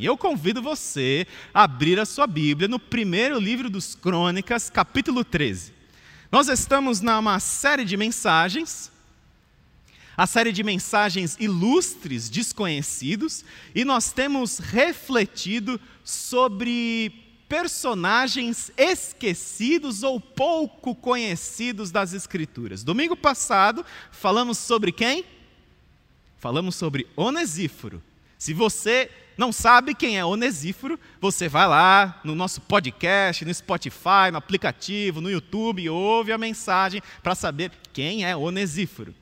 E eu convido você a abrir a sua Bíblia no primeiro livro dos Crônicas, capítulo 13. Nós estamos numa série de mensagens, a série de mensagens ilustres, desconhecidos, e nós temos refletido sobre personagens esquecidos ou pouco conhecidos das Escrituras. Domingo passado, falamos sobre quem? Falamos sobre Onesíforo. Se você não sabe quem é Onesíforo, você vai lá no nosso podcast, no Spotify, no aplicativo, no YouTube e ouve a mensagem para saber quem é Onesíforo.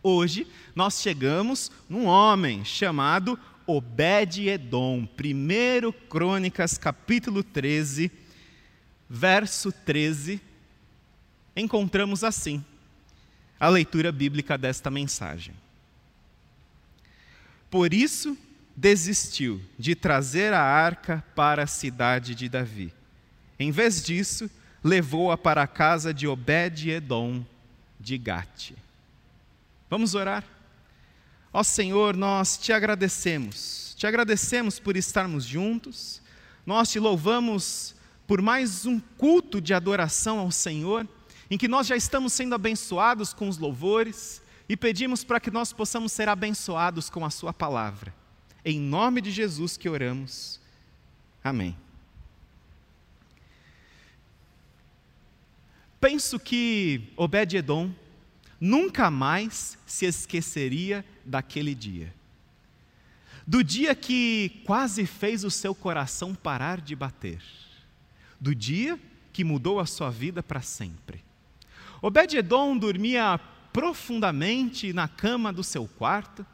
Hoje nós chegamos num homem chamado Obed-Edom, 1 Crônicas, capítulo 13, verso 13, encontramos assim a leitura bíblica desta mensagem. Por isso desistiu de trazer a arca para a cidade de Davi. Em vez disso, levou-a para a casa de Obed-Edom de Gate. Vamos orar? Ó Senhor, nós te agradecemos, te agradecemos por estarmos juntos, nós te louvamos por mais um culto de adoração ao Senhor, em que nós já estamos sendo abençoados com os louvores e pedimos para que nós possamos ser abençoados com a Sua palavra. Em nome de Jesus que oramos. Amém. Penso que Obed-Edom nunca mais se esqueceria daquele dia. Do dia que quase fez o seu coração parar de bater. Do dia que mudou a sua vida para sempre. Obed-Edom dormia profundamente na cama do seu quarto,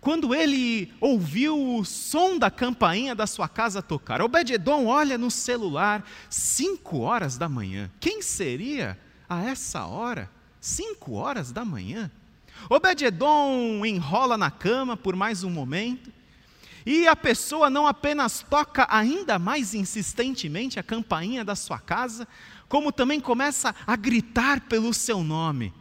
quando ele ouviu o som da campainha da sua casa tocar. Obed-Edom olha no celular, cinco horas da manhã. Quem seria a essa hora? Cinco horas da manhã. Obed-Edom enrola na cama por mais um momento, e a pessoa não apenas toca ainda mais insistentemente a campainha da sua casa, como também começa a gritar pelo seu nome.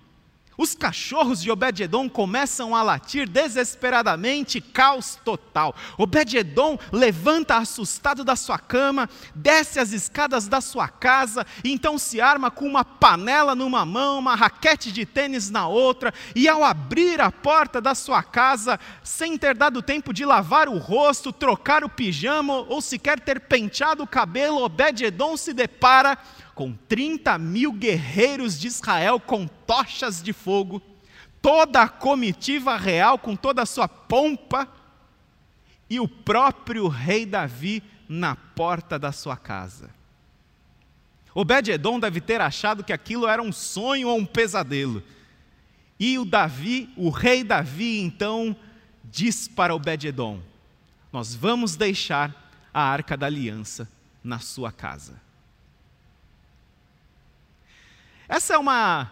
Os cachorros de Obed-Edom começam a latir desesperadamente, caos total. Obed-Edom levanta assustado da sua cama, desce as escadas da sua casa, e então se arma com uma panela numa mão, uma raquete de tênis na outra, e ao abrir a porta da sua casa, sem ter dado tempo de lavar o rosto, trocar o pijama ou sequer ter penteado o cabelo, Obed-Edom se depara com 30 mil guerreiros de Israel com tochas de fogo, toda a comitiva real com toda a sua pompa, e o próprio rei Davi na porta da sua casa. Obed-Edom deve ter achado que aquilo era um sonho ou um pesadelo. E o Davi, o rei Davi, então diz para Obed-Edom: Nós vamos deixar a arca da aliança na sua casa. Essa é uma,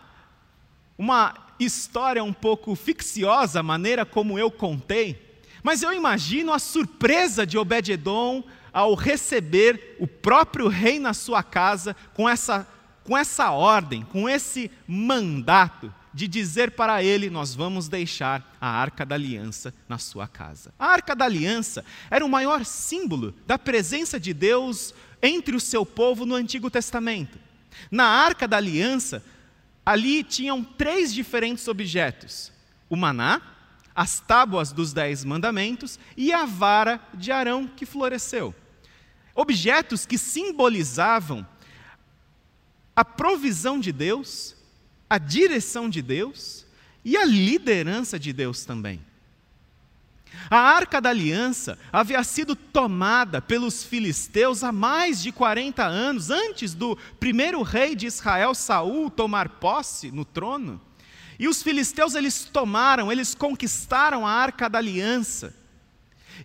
uma história um pouco ficciosa, a maneira como eu contei, mas eu imagino a surpresa de Obed-Edom ao receber o próprio rei na sua casa com essa, com essa ordem, com esse mandato de dizer para ele: Nós vamos deixar a arca da aliança na sua casa. A arca da aliança era o maior símbolo da presença de Deus entre o seu povo no Antigo Testamento. Na arca da aliança, ali tinham três diferentes objetos: o maná, as tábuas dos dez mandamentos e a vara de Arão que floresceu. Objetos que simbolizavam a provisão de Deus, a direção de Deus e a liderança de Deus também. A arca da aliança havia sido tomada pelos filisteus há mais de 40 anos, antes do primeiro rei de Israel, Saul, tomar posse no trono. E os filisteus eles tomaram, eles conquistaram a arca da aliança.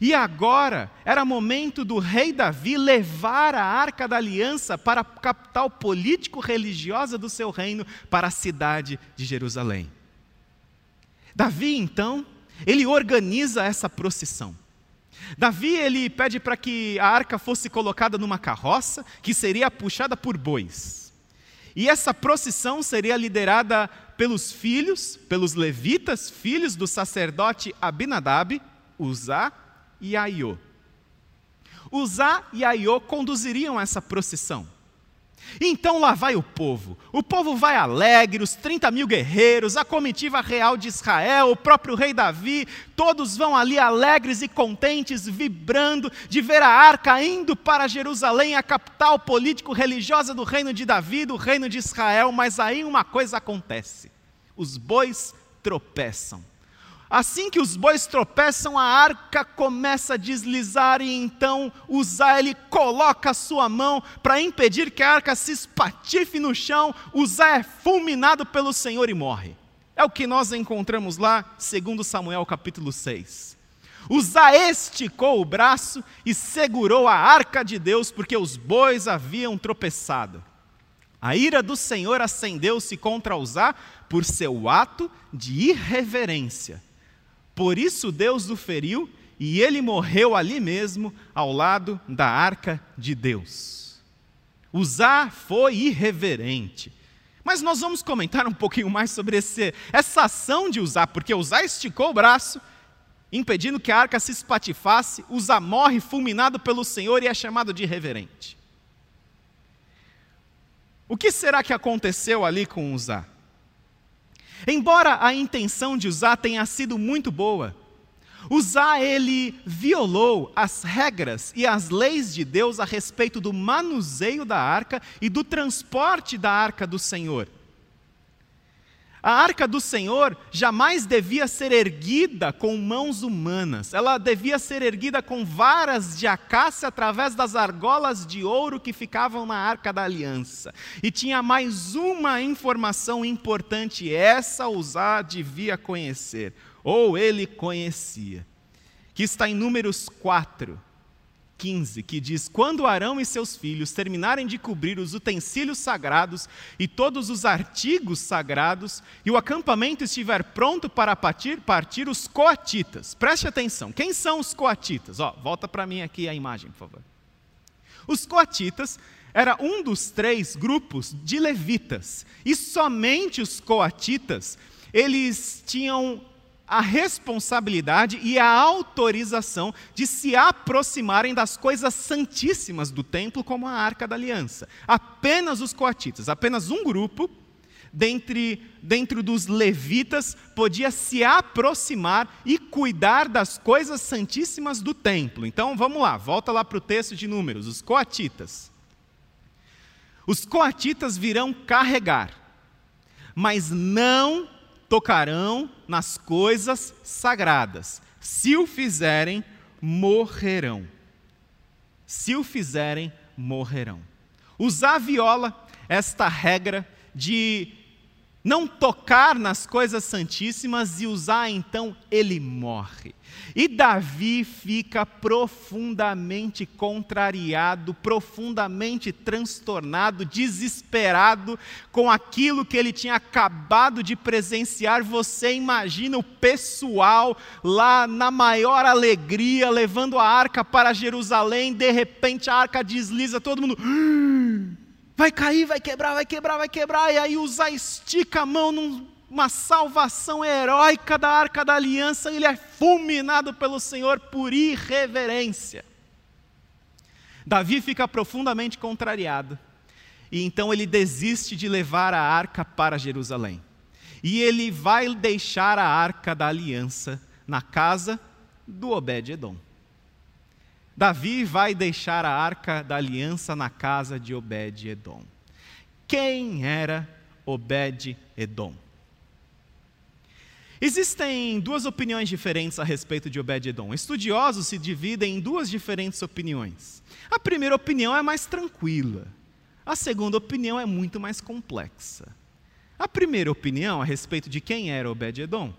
E agora era momento do rei Davi levar a arca da aliança para a capital político-religiosa do seu reino, para a cidade de Jerusalém. Davi, então, ele organiza essa procissão. Davi ele pede para que a arca fosse colocada numa carroça que seria puxada por bois. E essa procissão seria liderada pelos filhos, pelos levitas, filhos do sacerdote Abinadab, Uzá e Aiô. Uzá e Aiô conduziriam essa procissão. Então lá vai o povo. O povo vai alegre, os 30 mil guerreiros, a comitiva real de Israel, o próprio rei Davi, todos vão ali alegres e contentes, vibrando de ver a arca indo para Jerusalém, a capital político-religiosa do reino de Davi, do reino de Israel. Mas aí uma coisa acontece: os bois tropeçam. Assim que os bois tropeçam, a arca começa a deslizar e então Uzá ele coloca a sua mão para impedir que a arca se espatife no chão. Uzá é fulminado pelo Senhor e morre. É o que nós encontramos lá, segundo Samuel capítulo 6. Uzá esticou o braço e segurou a arca de Deus porque os bois haviam tropeçado. A ira do Senhor acendeu-se contra Uzá por seu ato de irreverência por isso Deus o feriu e ele morreu ali mesmo, ao lado da arca de Deus. Uzá foi irreverente. Mas nós vamos comentar um pouquinho mais sobre esse, essa ação de Uzá, porque Uzá esticou o braço, impedindo que a arca se espatifasse, Uzá morre fulminado pelo Senhor e é chamado de irreverente. O que será que aconteceu ali com Uzá? Embora a intenção de Uzá tenha sido muito boa, Uzá ele violou as regras e as leis de Deus a respeito do manuseio da arca e do transporte da arca do Senhor. A arca do Senhor jamais devia ser erguida com mãos humanas, ela devia ser erguida com varas de acácia através das argolas de ouro que ficavam na arca da aliança. E tinha mais uma informação importante, essa Uzá devia conhecer, ou ele conhecia, que está em Números 4. 15, que diz: Quando Arão e seus filhos terminarem de cobrir os utensílios sagrados e todos os artigos sagrados, e o acampamento estiver pronto para partir, partir os coatitas. Preste atenção, quem são os coatitas? Ó, volta para mim aqui a imagem, por favor. Os coatitas era um dos três grupos de levitas, e somente os coatitas, eles tinham a responsabilidade e a autorização de se aproximarem das coisas santíssimas do templo, como a arca da aliança. Apenas os coatitas, apenas um grupo dentre, dentro dos levitas podia se aproximar e cuidar das coisas santíssimas do templo. Então vamos lá, volta lá para o texto de Números, os coatitas. Os coatitas virão carregar, mas não tocarão nas coisas sagradas. Se o fizerem, morrerão. Se o fizerem, morrerão. Usar viola esta regra de não tocar nas coisas santíssimas e usar então ele morre. E Davi fica profundamente contrariado, profundamente transtornado, desesperado com aquilo que ele tinha acabado de presenciar. Você imagina o pessoal lá na maior alegria, levando a arca para Jerusalém, de repente a arca desliza, todo mundo. Vai cair, vai quebrar, vai quebrar, vai quebrar, e aí usa estica a mão num uma salvação heróica da arca da aliança, ele é fulminado pelo Senhor por irreverência. Davi fica profundamente contrariado, e então ele desiste de levar a arca para Jerusalém. E ele vai deixar a arca da aliança na casa do Obed-Edom. Davi vai deixar a arca da aliança na casa de Obed-Edom. Quem era Obed-Edom? Existem duas opiniões diferentes a respeito de Obed-Edom. Estudiosos se dividem em duas diferentes opiniões. A primeira opinião é mais tranquila. A segunda opinião é muito mais complexa. A primeira opinião a respeito de quem era Obed-Edom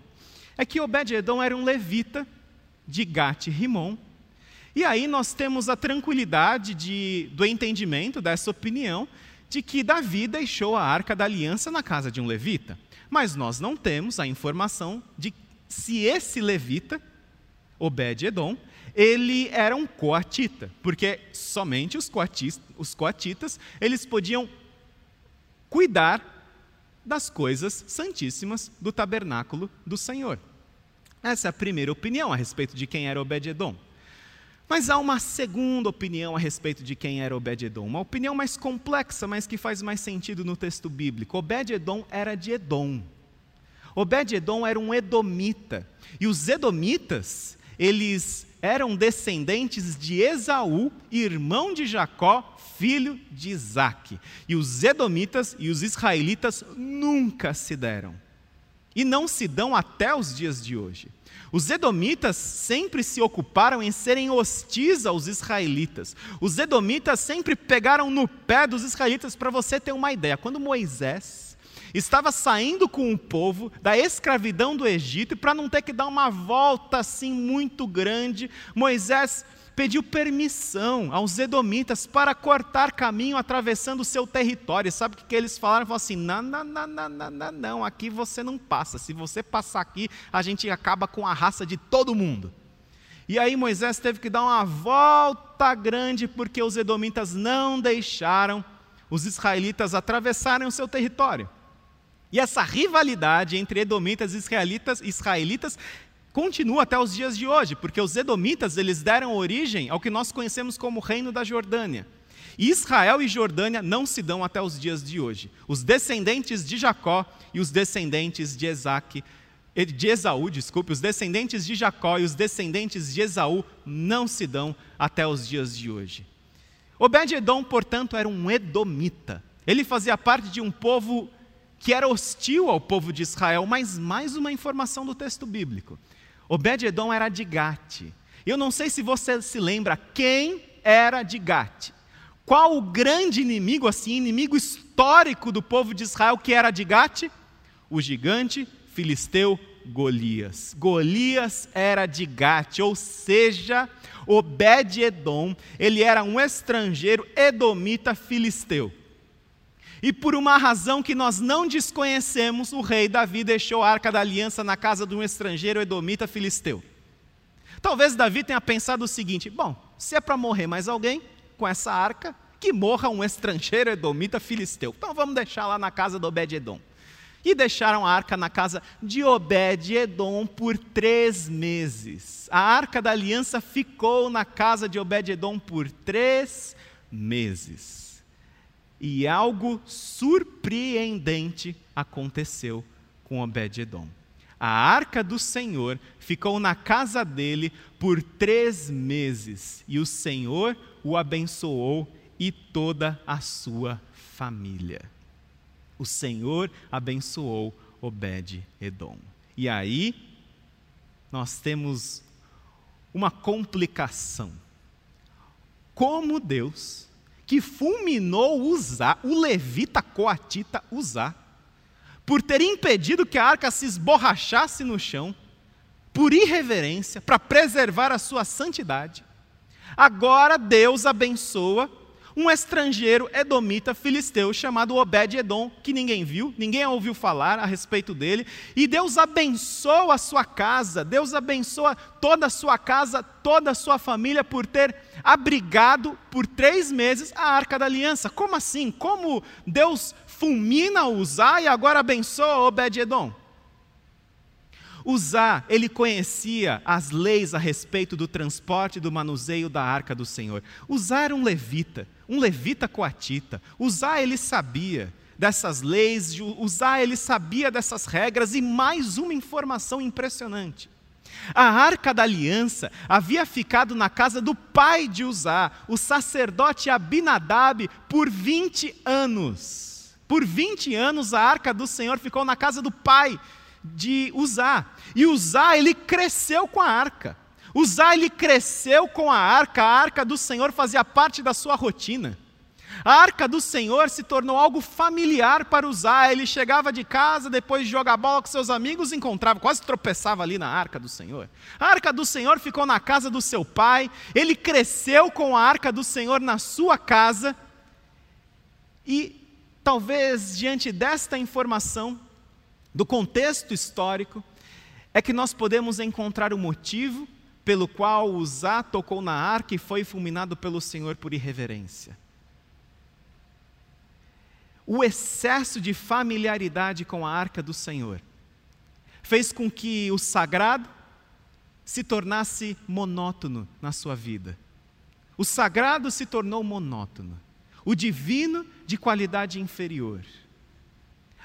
é que Obed-Edom era um levita de Gat-Rimon. E aí nós temos a tranquilidade de, do entendimento dessa opinião de que Davi deixou a arca da aliança na casa de um levita mas nós não temos a informação de se esse levita, Obed-Edom, ele era um coatita, porque somente os, coatistas, os coatitas eles podiam cuidar das coisas santíssimas do tabernáculo do Senhor. Essa é a primeira opinião a respeito de quem era Obed-Edom. Mas há uma segunda opinião a respeito de quem era Obed-Edom, uma opinião mais complexa, mas que faz mais sentido no texto bíblico. Obed-Edom era de Edom. Obed-Edom era um edomita, e os edomitas, eles eram descendentes de Esaú, irmão de Jacó, filho de Isaac. E os edomitas e os israelitas nunca se deram. E não se dão até os dias de hoje. Os edomitas sempre se ocuparam em serem hostis aos israelitas. Os edomitas sempre pegaram no pé dos israelitas, para você ter uma ideia. Quando Moisés estava saindo com o povo da escravidão do Egito, e para não ter que dar uma volta assim muito grande, Moisés pediu permissão aos edomitas para cortar caminho atravessando o seu território. Sabe o que, eles falaram? Falaram assim: não, não, não, não, não, não, não, aqui você não passa. Se você passar aqui, a gente acaba com a raça de todo mundo. E aí Moisés teve que dar uma volta grande porque os edomitas não deixaram os israelitas atravessarem o seu território. E essa rivalidade entre edomitas e israelitas, israelitas continua até os dias de hoje, porque os edomitas eles deram origem ao que nós conhecemos como Reino da Jordânia. E Israel e Jordânia não se dão até os dias de hoje. Os descendentes de Jacó e os descendentes de Isaac, eh, de Esaú, desculpe, os descendentes de Jacó e os descendentes de Esaú não se dão até os dias de hoje. Obed-edom, portanto, era um edomita. Ele fazia parte de um povo que era hostil ao povo de Israel, mas mais uma informação do texto bíblico. Obed-Edom era de Gate. Eu não sei se você se lembra quem era de Gate. Qual o grande inimigo, assim, inimigo histórico do povo de Israel que era de Gate? O gigante filisteu Golias. Golias era de Gate, ou seja, Obed-Edom, ele era um estrangeiro edomita filisteu. E por uma razão que nós não desconhecemos, o rei Davi deixou a arca da aliança na casa de um estrangeiro edomita filisteu. Talvez Davi tenha pensado o seguinte: bom, se é para morrer mais alguém com essa arca, que morra um estrangeiro edomita filisteu. Então vamos deixar lá na casa do Obed-Edom. E deixaram a arca na casa de Obed-Edom por três meses. A arca da aliança ficou na casa de Obed-Edom por três meses. E algo surpreendente aconteceu com Obed-Edom. A arca do Senhor ficou na casa dele por três meses, e o Senhor o abençoou e toda a sua família. O Senhor abençoou Obed-Edom. E aí, nós temos uma complicação. Como Deus que fulminou Uzá, o levita coatita Uzá, por ter impedido que a arca se esborrachasse no chão, por irreverência, para preservar a sua santidade. Agora Deus abençoa um estrangeiro edomita filisteu chamado Obed-Edom, que ninguém viu, ninguém ouviu falar a respeito dele, e Deus abençoa a sua casa, Deus abençoa toda a sua casa, toda a sua família por ter abrigado por três meses a arca da aliança. Como assim? Como Deus fulmina Uzá e agora abençoa Obed-Edom? Uzá, ele conhecia as leis a respeito do transporte e do manuseio da arca do Senhor. Uzá era um levita, um levita coatita. Uzá, ele sabia dessas leis, Uzá, ele sabia dessas regras e mais uma informação impressionante. A arca da aliança havia ficado na casa do pai de Uzá, o sacerdote Abinadab, por 20 anos. Por 20 anos a arca do Senhor ficou na casa do pai de Uzá. E Uzá, ele cresceu com a arca. Uzá, ele cresceu com a arca, a arca do Senhor fazia parte da sua rotina. A arca do Senhor se tornou algo familiar para Uzá. Ele chegava de casa, depois de jogar bola com seus amigos, encontrava, quase tropeçava ali na arca do Senhor. A arca do Senhor ficou na casa do seu pai, ele cresceu com a arca do Senhor na sua casa. E talvez diante desta informação, do contexto histórico, é que nós podemos encontrar o motivo pelo qual Uzá tocou na arca e foi fulminado pelo Senhor por irreverência. O excesso de familiaridade com a arca do Senhor fez com que o sagrado se tornasse monótono na sua vida. O sagrado se tornou monótono, o divino de qualidade inferior.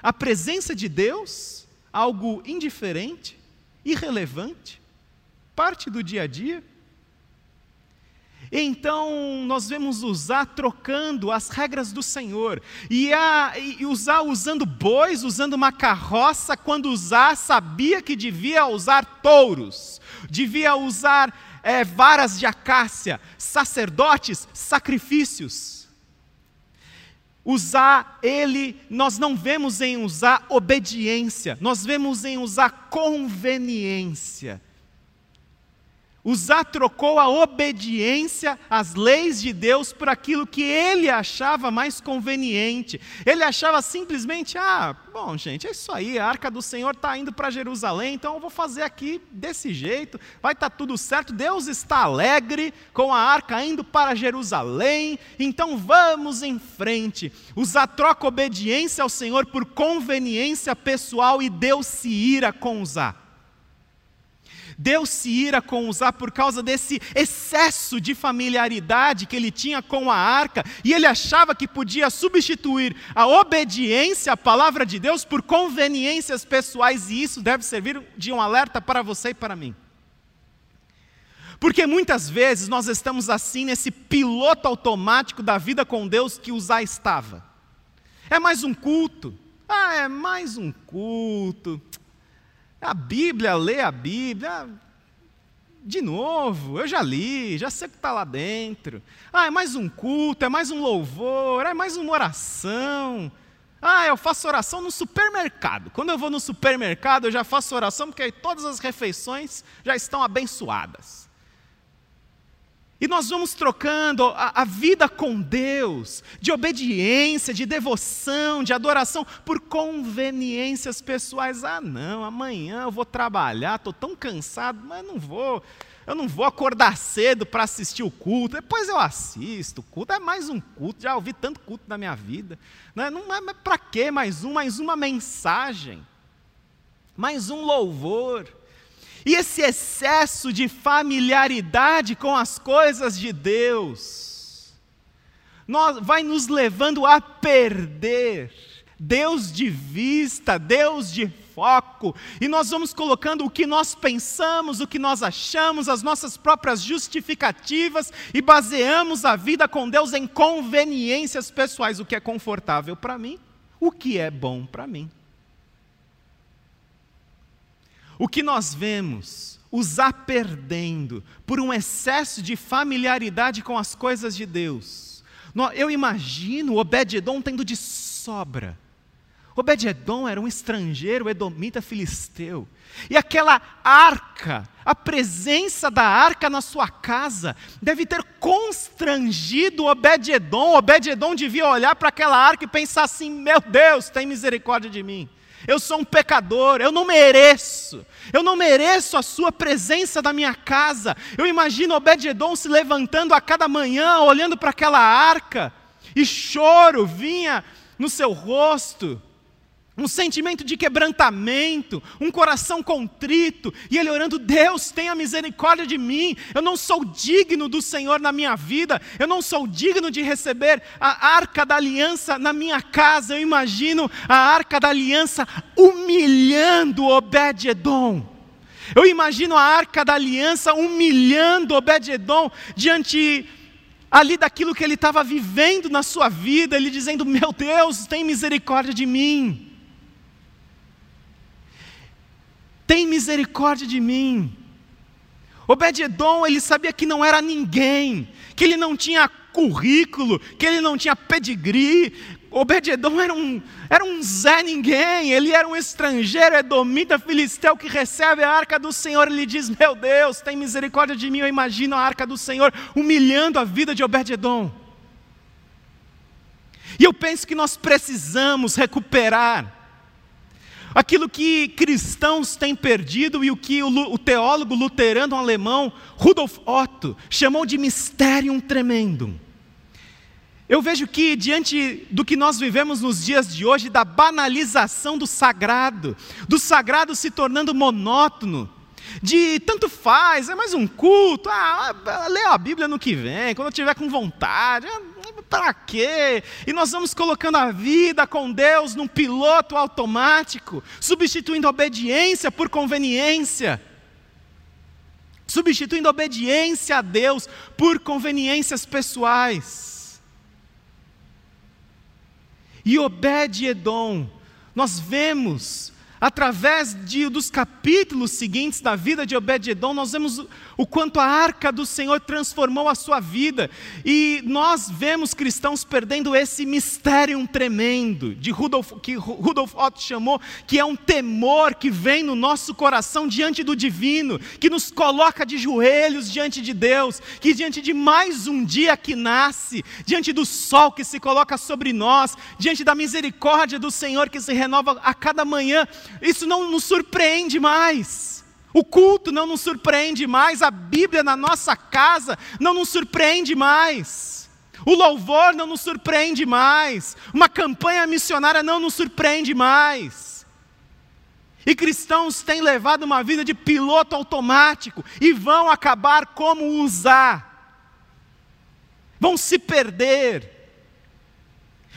A presença de Deus, algo indiferente, irrelevante, parte do dia a dia. Então, nós vemos usar trocando as regras do Senhor, e, a, e usar usando bois, usando uma carroça, quando usar, sabia que devia usar touros, devia usar é, varas de acácia, sacerdotes, sacrifícios. Usar ele, nós não vemos em usar obediência, nós vemos em usar conveniência. Uzá trocou a obediência às leis de Deus por aquilo que ele achava mais conveniente. Ele achava simplesmente: ah, bom, gente, é isso aí, a arca do Senhor está indo para Jerusalém, então eu vou fazer aqui desse jeito, vai estar tá tudo certo. Deus está alegre com a arca indo para Jerusalém, então vamos em frente. Uzá troca obediência ao Senhor por conveniência pessoal e Deus se ira com Uzá. Deus se ira com Uzá por causa desse excesso de familiaridade que ele tinha com a arca, e ele achava que podia substituir a obediência à palavra de Deus por conveniências pessoais, e isso deve servir de um alerta para você e para mim. Porque muitas vezes nós estamos assim nesse piloto automático da vida com Deus que Uzá estava. É mais um culto. Ah, é mais um culto. A Bíblia, lê a Bíblia. De novo, eu já li, já sei o que está lá dentro. Ah, é mais um culto, é mais um louvor, é mais uma oração. Ah, eu faço oração no supermercado. Quando eu vou no supermercado, eu já faço oração porque aí todas as refeições já estão abençoadas. E nós vamos trocando a, a, vida com Deus, de obediência, de devoção, de adoração, por conveniências pessoais. Ah, não, amanhã eu vou trabalhar, estou tão cansado, mas não vou. Eu não vou acordar cedo para assistir o culto, depois eu assisto. O culto é mais um culto, já ouvi tanto culto na minha vida. Não, não é, para que mais um? Mais uma mensagem, mais um louvor. E esse excesso de familiaridade com as coisas de Deus nós, vai nos levando a perder Deus de vista, Deus de foco, e nós vamos colocando o que nós pensamos, o que nós achamos, as nossas próprias justificativas e baseamos a vida com Deus em conveniências pessoais, o que é confortável para mim, o que é bom para mim. O que nós vemos usar perdendo por um excesso de familiaridade com as coisas de Deus. Eu imagino Obed-Edom tendo de sobra. Obed-Edom era um estrangeiro edomita filisteu. E aquela arca, a presença da arca na sua casa, deve ter constrangido Obed-Edom. Obed-Edom devia olhar para aquela arca e pensar assim: meu Deus, tem misericórdia de mim. Eu sou um pecador, eu não mereço. Eu não mereço a sua presença na minha casa. Eu imagino Obed-edom se levantando a cada manhã, olhando para aquela arca, e choro vinha no seu rosto um sentimento de quebrantamento, um coração contrito, e ele orando: Deus, tenha misericórdia de mim, eu não sou digno do Senhor na minha vida, eu não sou digno de receber a arca da aliança na minha casa. Eu imagino a arca da aliança humilhando Obed-Edom. Eu imagino a arca da aliança humilhando Obed-Edom diante ali daquilo que ele estava vivendo na sua vida, ele dizendo: Meu Deus, tem misericórdia de mim. Tem misericórdia de mim. Obed-Edom, ele sabia que não era ninguém, que ele não tinha currículo, que ele não tinha pedigree. Obed-Edom era um, era um Zé Ninguém, ele era um estrangeiro, edomita, filisteu, que recebe a arca do Senhor. Ele diz: Meu Deus, tem misericórdia de mim. Eu imagino a arca do Senhor humilhando a vida de Obed-Edom. E eu penso que nós precisamos recuperar aquilo que cristãos têm perdido e o que o, teólogo luterano alemão Rudolf Otto chamou de mistério tremendo. Eu vejo que, diante do que nós vivemos nos dias de hoje, da banalização do sagrado, do sagrado se tornando monótono, de tanto faz, é mais um culto, ah, lê a Bíblia no que vem, quando eu tiver com vontade, ah, para quê? E nós vamos colocando a vida com Deus num piloto automático, substituindo obediência por conveniência. Substituindo obediência a Deus por conveniências pessoais. E Obed-Edom, nós vemos através de, dos capítulos seguintes da vida de Obed-Edom, nós vemos o quanto a arca do Senhor transformou a sua vida. E nós vemos cristãos perdendo esse mistério tremendo, de Rudolf, que Rudolf Otto chamou, que é um temor que vem no nosso coração diante do divino, que nos coloca de joelhos diante de Deus, que diante de mais um dia que nasce, diante do sol que se coloca sobre nós, diante da misericórdia do Senhor que se renova a cada manhã, isso não nos surpreende mais. O culto não nos surpreende mais, a Bíblia na nossa casa não nos surpreende mais. O louvor não nos surpreende mais. Uma campanha missionária não nos surpreende mais. E cristãos têm levado uma vida de piloto automático e vão acabar como usar. Vão se perder.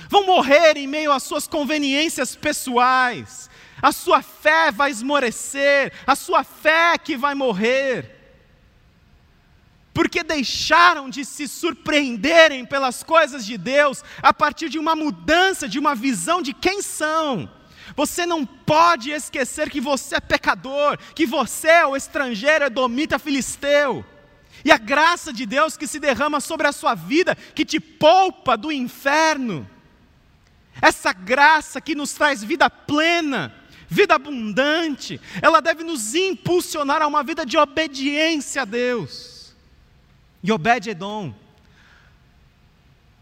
Vão morrer em meio às suas conveniências pessoais a sua fé vai esmorecer, a sua fé que vai morrer. Porque deixaram de se surpreenderem pelas coisas de Deus a partir de uma mudança, de uma visão de quem são. Você não pode esquecer que você é pecador, que você é o estrangeiro, é domita filisteu. E a graça de Deus que se derrama sobre a sua vida, que te poupa do inferno. Essa graça que nos traz vida plena, vida abundante, ela deve nos impulsionar a uma vida de obediência a Deus. E Obed-Edom,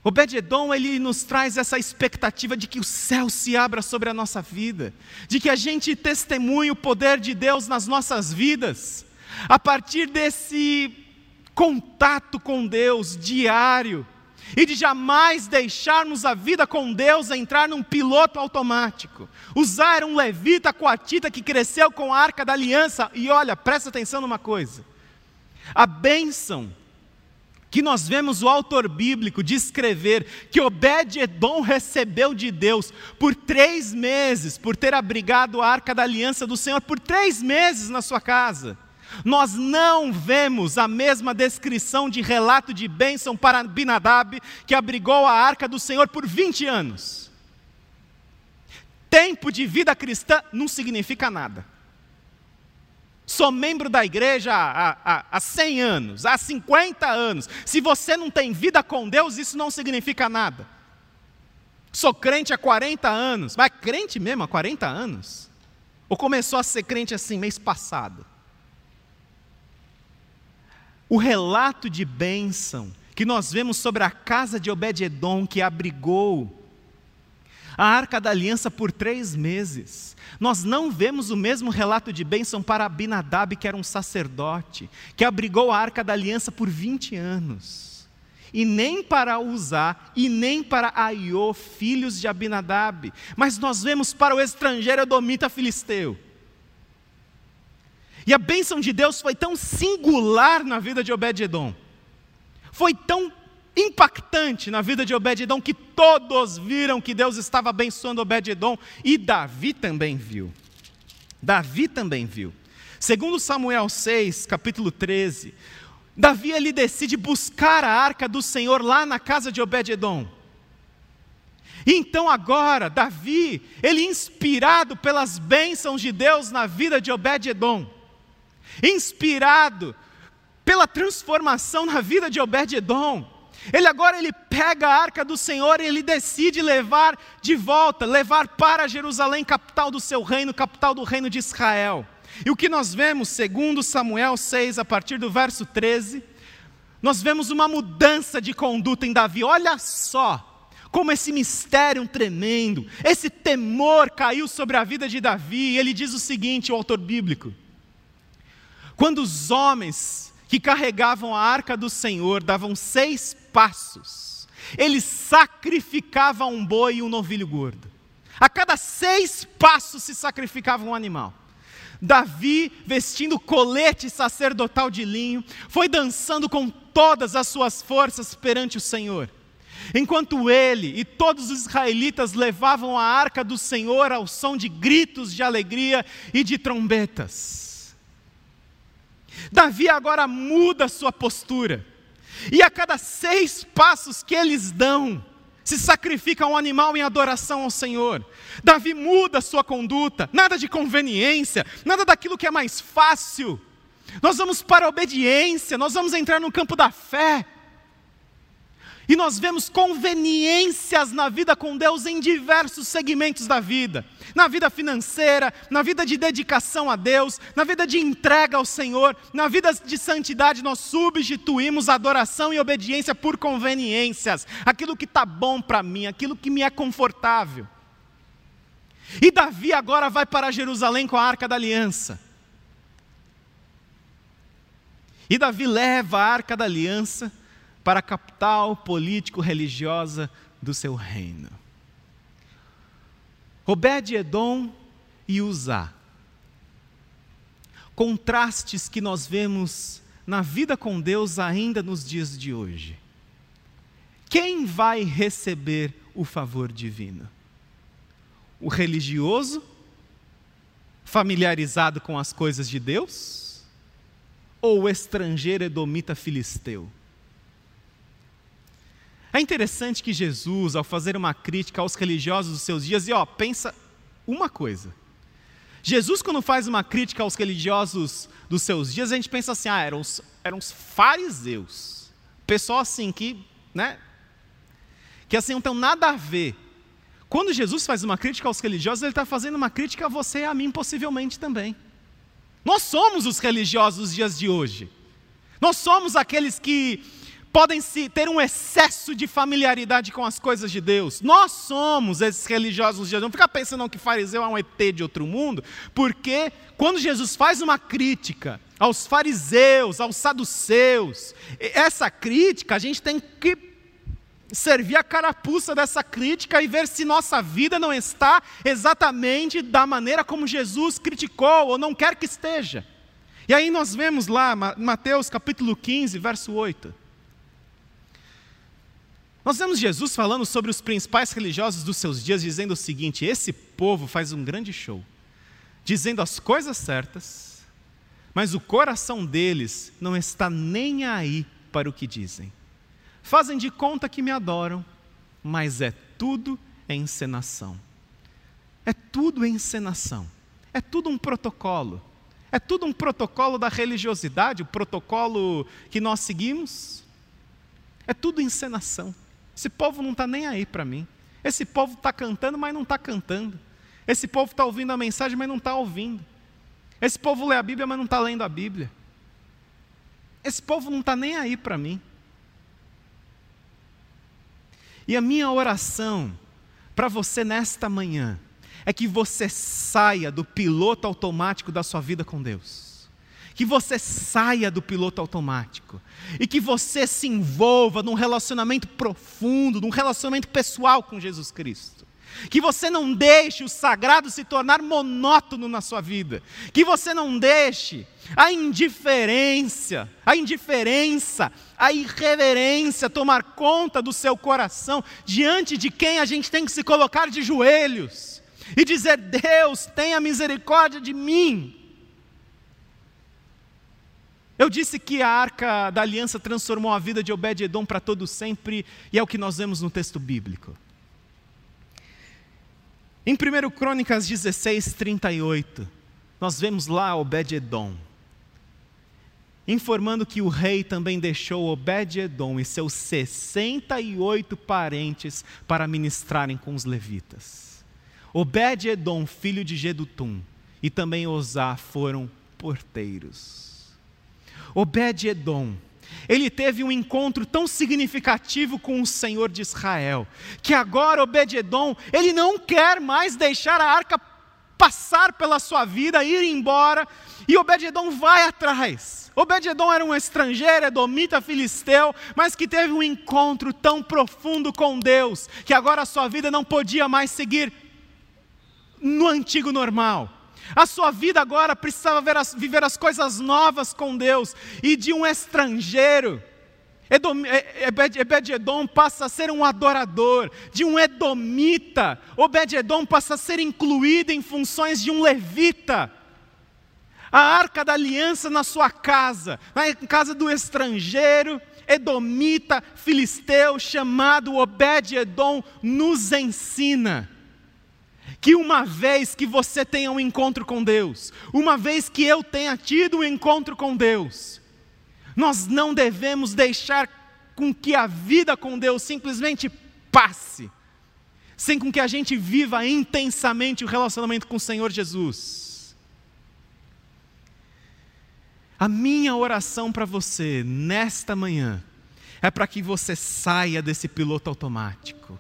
Obed-Edom, ele nos traz essa expectativa de que o céu se abra sobre a nossa vida, de que a gente testemunhe o poder de Deus nas nossas vidas, a partir desse contato com Deus diário, e de jamais deixarmos a vida com Deus entrar num piloto automático. Usar um levita coatita que cresceu com a arca da aliança. E olha, presta atenção numa coisa: a bênção que nós vemos o autor bíblico descrever que Obed-Edom recebeu de Deus por três meses, por ter abrigado a arca da aliança do Senhor por três meses na sua casa. Nós não vemos a mesma descrição de relato de bênção para Binadab, que abrigou a arca do Senhor por 20 anos. Tempo de vida cristã não significa nada. Sou membro da igreja há, há, há 100 anos, há 50 anos. Se você não tem vida com Deus, isso não significa nada. Sou crente há 40 anos, mas crente mesmo há 40 anos? Ou começou a ser crente assim mês passado? O relato de bênção que nós vemos sobre a casa de Obed-Edom, que abrigou a arca da aliança por três meses. Nós não vemos o mesmo relato de bênção para Abinadab, que era um sacerdote, que abrigou a arca da aliança por 20 anos. E nem para Uzá, e nem para Aiô, filhos de Abinadab. Mas nós vemos para o estrangeiro Edomita Filisteu e a bênção de Deus foi tão singular na vida de Obed-Edom, foi tão impactante na vida de Obed-Edom que todos viram que Deus estava abençoando Obed-Edom e Davi também viu. Davi também viu. Segundo Samuel 6, capítulo 13, Davi ele decide buscar a arca do Senhor lá na casa de Obed-Edom. Então agora, Davi, ele inspirado pelas bênçãos de Deus na vida de Obed-Edom, inspirado pela transformação na vida de Obed-Edom. Ele agora ele pega a arca do Senhor e ele decide levar de volta, levar para Jerusalém, capital do seu reino, capital do reino de Israel. E o que nós vemos, segundo Samuel 6, a partir do verso 13, nós vemos uma mudança de conduta em Davi. Olha só como esse mistério tremendo, esse temor caiu sobre a vida de Davi. Ele diz o seguinte, o autor bíblico: quando os homens que carregavam a arca do Senhor davam seis passos, eles sacrificavam um boi e um novilho gordo. A cada seis passos se sacrificava um animal. Davi, vestindo colete sacerdotal de linho, foi dançando com todas as suas forças perante o Senhor. Enquanto ele e todos os israelitas levavam a arca do Senhor ao som de gritos de alegria e de trombetas. Davi agora muda sua postura, e a cada seis passos que eles dão, se sacrifica um animal em adoração ao Senhor. Davi muda sua conduta, nada de conveniência, nada daquilo que é mais fácil. Nós vamos para a obediência, nós vamos entrar no campo da fé. E nós vemos conveniências na vida com Deus em diversos segmentos da vida. Na vida financeira, na vida de dedicação a Deus, na vida de entrega ao Senhor, na vida de santidade, nós substituímos adoração e obediência por conveniências. Aquilo que está bom para mim, aquilo que me é confortável. E Davi agora vai para Jerusalém com a arca da aliança. E Davi leva a arca da aliança para a capital político-religiosa do seu reino. Obed-Edom e Uzá. Contrastes que nós vemos na vida com Deus ainda nos dias de hoje. Quem vai receber o favor divino? O religioso, familiarizado com as coisas de Deus? Ou o estrangeiro edomita filisteu? É interessante que Jesus, ao fazer uma crítica aos religiosos dos seus dias, e ó, pensa uma coisa. Jesus, quando faz uma crítica aos religiosos dos seus dias, a gente pensa assim: ah, eram os, eram os fariseus. Pessoal assim que, né? Que assim não tem nada a ver. Quando Jesus faz uma crítica aos religiosos, ele está fazendo uma crítica a você e a mim, possivelmente também. Nós somos os religiosos dos dias de hoje. Nós somos aqueles que podem se ter um excesso de familiaridade com as coisas de Deus. Nós somos esses religiosos de Deus. Não fica pensando que fariseu é um ET de outro mundo, porque quando Jesus faz uma crítica aos fariseus, aos saduceus, essa crítica a gente tem que servir a carapuça dessa crítica e ver se nossa vida não está exatamente da maneira como Jesus criticou ou não quer que esteja. E aí nós vemos lá, Mateus capítulo 15, verso 8. Nós vemos Jesus falando sobre os principais religiosos dos seus dias, dizendo o seguinte: esse povo faz um grande show, dizendo as coisas certas, mas o coração deles não está nem aí para o que dizem. Fazem de conta que me adoram, mas é tudo encenação. É tudo encenação. É tudo um protocolo. É tudo um protocolo da religiosidade, o protocolo que nós seguimos. É tudo encenação. Esse povo não está nem aí para mim. Esse povo está cantando, mas não está cantando. Esse povo está ouvindo a mensagem, mas não está ouvindo. Esse povo lê a Bíblia, mas não está lendo a Bíblia. Esse povo não está nem aí para mim. E a minha oração para você nesta manhã é que você saia do piloto automático da sua vida com Deus que você saia do piloto automático e que você se envolva num relacionamento profundo, num relacionamento pessoal com Jesus Cristo. Que você não deixe o sagrado se tornar monótono na sua vida. Que você não deixe a indiferença, a indiferença, a irreverência tomar conta do seu coração diante de quem a gente tem que se colocar de joelhos e dizer: Deus, tenha misericórdia de mim. Eu disse que a arca da aliança transformou a vida de Obed-Edom para todo sempre, e é o que nós vemos no texto bíblico. Em 1 Crônicas 16, 38, nós vemos lá Obed-Edom, informando que o rei também deixou Obed-Edom e seus 68 parentes para ministrarem com os levitas. Obed-Edom, filho de Gedutum, e também Osá foram porteiros. Obed-Edom, ele teve um encontro tão significativo com o Senhor de Israel, que agora Obed-Edom, ele não quer mais deixar a arca passar pela sua vida, ir embora, e Obed-Edom vai atrás. Obed-Edom era um estrangeiro, edomita, filisteu, mas que teve um encontro tão profundo com Deus, que agora a sua vida não podia mais seguir no antigo normal A sua vida agora precisava viver as coisas novas com Deus, e de um estrangeiro, Ebed-Edom passa a ser um adorador, de um edomita, Obed-Edom passa a ser incluído em funções de um levita. A arca da aliança na sua casa, na casa do estrangeiro, edomita, filisteu, chamado Obed-Edom, nos ensina que uma vez que você tenha um encontro com Deus, uma vez que eu tenha tido um encontro com Deus, nós não devemos deixar com que a vida com Deus simplesmente passe, sem com que a gente viva intensamente o relacionamento com o Senhor Jesus. A minha oração para você nesta manhã é para que você saia desse piloto automático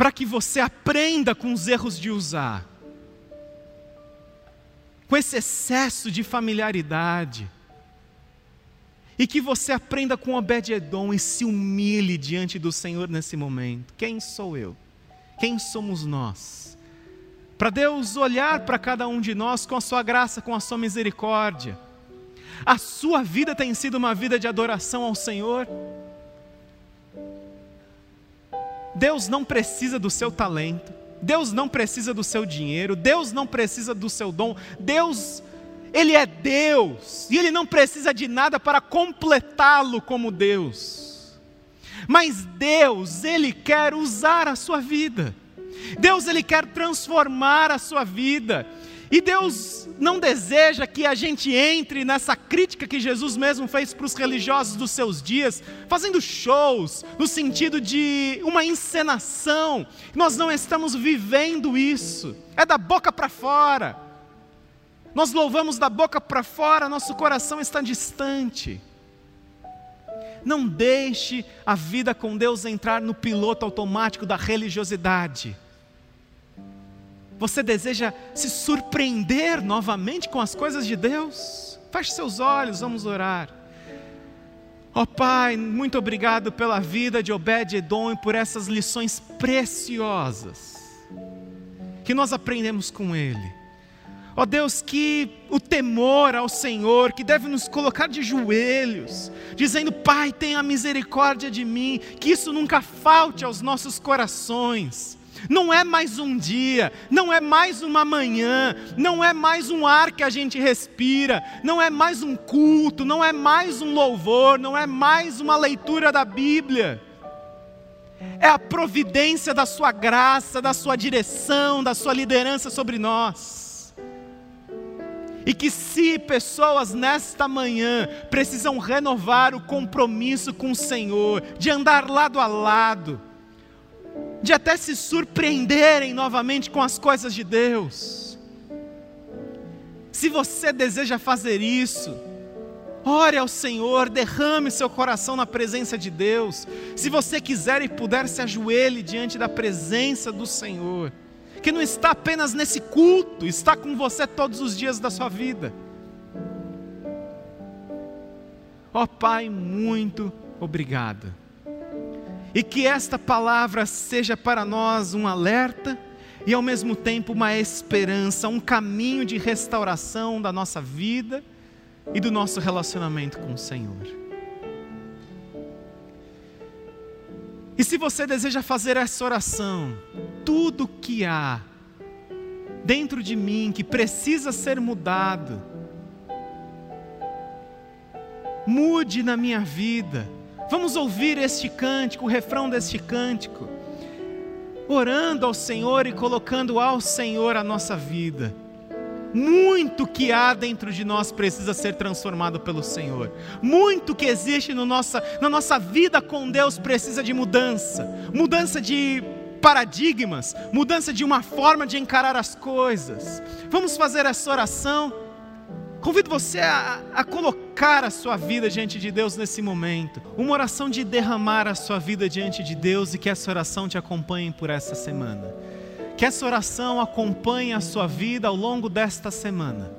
para que você aprenda com os erros de usar, com esse excesso de familiaridade, e que você aprenda com Obed-Edom e se humilhe diante do Senhor nesse momento. Quem sou eu? Quem somos nós? Para Deus olhar para cada um de nós com a sua graça, com a sua misericórdia. A sua vida tem sido uma vida de adoração ao Senhor? Deus não precisa do seu talento, Deus não precisa do seu dinheiro, Deus não precisa do seu dom, Deus, Ele é Deus, e Ele não precisa de nada para completá-lo como Deus. Mas Deus, Ele quer usar a sua vida, Deus, Ele quer transformar a sua vida, e Deus não deseja que a gente entre nessa crítica que Jesus mesmo fez para os religiosos dos seus dias, fazendo shows, no sentido de uma encenação. Nós não estamos vivendo isso, é da boca para fora. Nós louvamos da boca para fora, nosso coração está distante. Não deixe a vida com Deus entrar no piloto automático da religiosidade. Você deseja se surpreender novamente com as coisas de Deus? Feche seus olhos, vamos orar. Ó oh, Pai, muito obrigado pela vida de Obed-Edom e por essas lições preciosas que nós aprendemos com ele. Ó oh Deus, que o temor ao Senhor, que deve nos colocar de joelhos, dizendo: Pai, tenha misericórdia de mim, que isso nunca falte aos nossos corações não é mais um dia, não é mais uma manhã, não é mais um ar que a gente respira, não é mais um culto, não é mais um louvor, não é mais uma leitura da Bíblia. É a providência da Sua graça, da Sua direção, da Sua liderança sobre nós. E que se pessoas nesta manhã precisam renovar o compromisso com o Senhor, de andar lado a lado, de até se surpreenderem novamente com as coisas de Deus. Se você deseja fazer isso, ore ao Senhor, derrame seu coração na presença de Deus. Se você quiser e puder, se ajoelhe diante da presença do Senhor, que não está apenas nesse culto, está com você todos os dias da sua vida. Ó oh, Pai, muito obrigado e que esta palavra seja para nós um alerta e ao mesmo tempo uma esperança, um caminho de restauração da nossa vida e do nosso relacionamento com o Senhor. E se você deseja fazer essa oração, tudo que há dentro de mim que precisa ser mudado, mude na minha vida Vamos ouvir este cântico, o refrão deste cântico, orando ao Senhor e colocando ao Senhor a nossa vida. Muito que há dentro de nós precisa ser transformado pelo Senhor. Muito que existe no nossa, na nossa vida com Deus precisa de mudança mudança de paradigmas, mudança de uma forma de encarar as coisas. Vamos fazer essa oração. Convido você a, a, colocar a sua vida diante de Deus nesse momento. Uma oração de derramar a sua vida diante de Deus e que essa oração te acompanhe por essa semana. Que essa oração acompanhe a sua vida ao longo desta semana.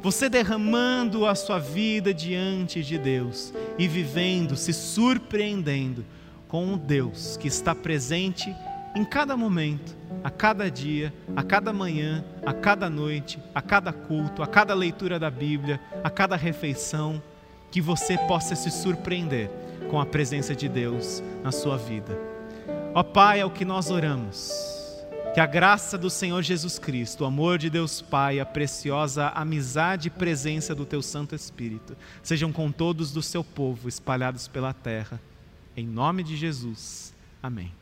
Você derramando a sua vida diante de Deus e vivendo, se surpreendendo com o Deus que está presente em cada momento, a cada dia, a cada manhã, a cada noite, a cada culto, a cada leitura da Bíblia, a cada refeição, que você possa se surpreender com a presença de Deus na sua vida. Ó Pai, é o que nós oramos. Que a graça do Senhor Jesus Cristo, o amor de Deus Pai, a preciosa amizade e presença do Teu Santo Espírito sejam com todos do seu povo espalhados pela terra. Em nome de Jesus. Amém.